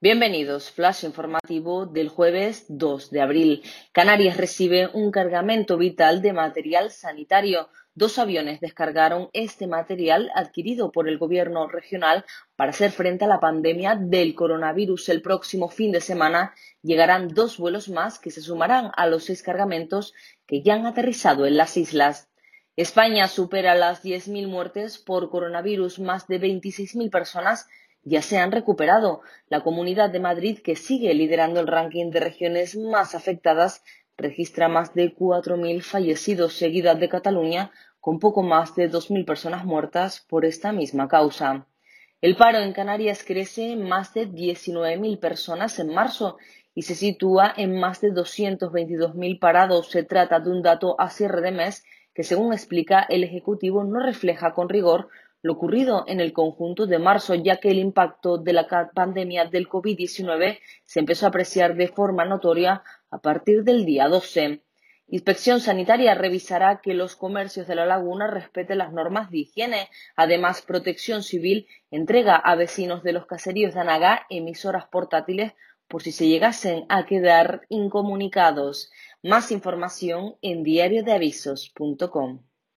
Bienvenidos, flash informativo del jueves 2 de abril. Canarias recibe un cargamento vital de material sanitario. Dos aviones descargaron este material adquirido por el gobierno regional para hacer frente a la pandemia del coronavirus. El próximo fin de semana llegarán dos vuelos más que se sumarán a los seis cargamentos que ya han aterrizado en las islas. España supera las 10.000 muertes por coronavirus, más de 26.000 personas ya se han recuperado. La Comunidad de Madrid, que sigue liderando el ranking de regiones más afectadas, registra más de 4.000 fallecidos, seguida de Cataluña, con poco más de 2.000 personas muertas por esta misma causa. El paro en Canarias crece en más de 19.000 personas en marzo y se sitúa en más de 222.000 parados. Se trata de un dato a cierre de mes que, según explica el Ejecutivo, no refleja con rigor lo ocurrido en el conjunto de marzo, ya que el impacto de la pandemia del COVID-19 se empezó a apreciar de forma notoria a partir del día 12. Inspección Sanitaria revisará que los comercios de la laguna respeten las normas de higiene. Además, Protección Civil entrega a vecinos de los caseríos de Anagá emisoras portátiles por si se llegasen a quedar incomunicados. Más información en diariodeavisos.com.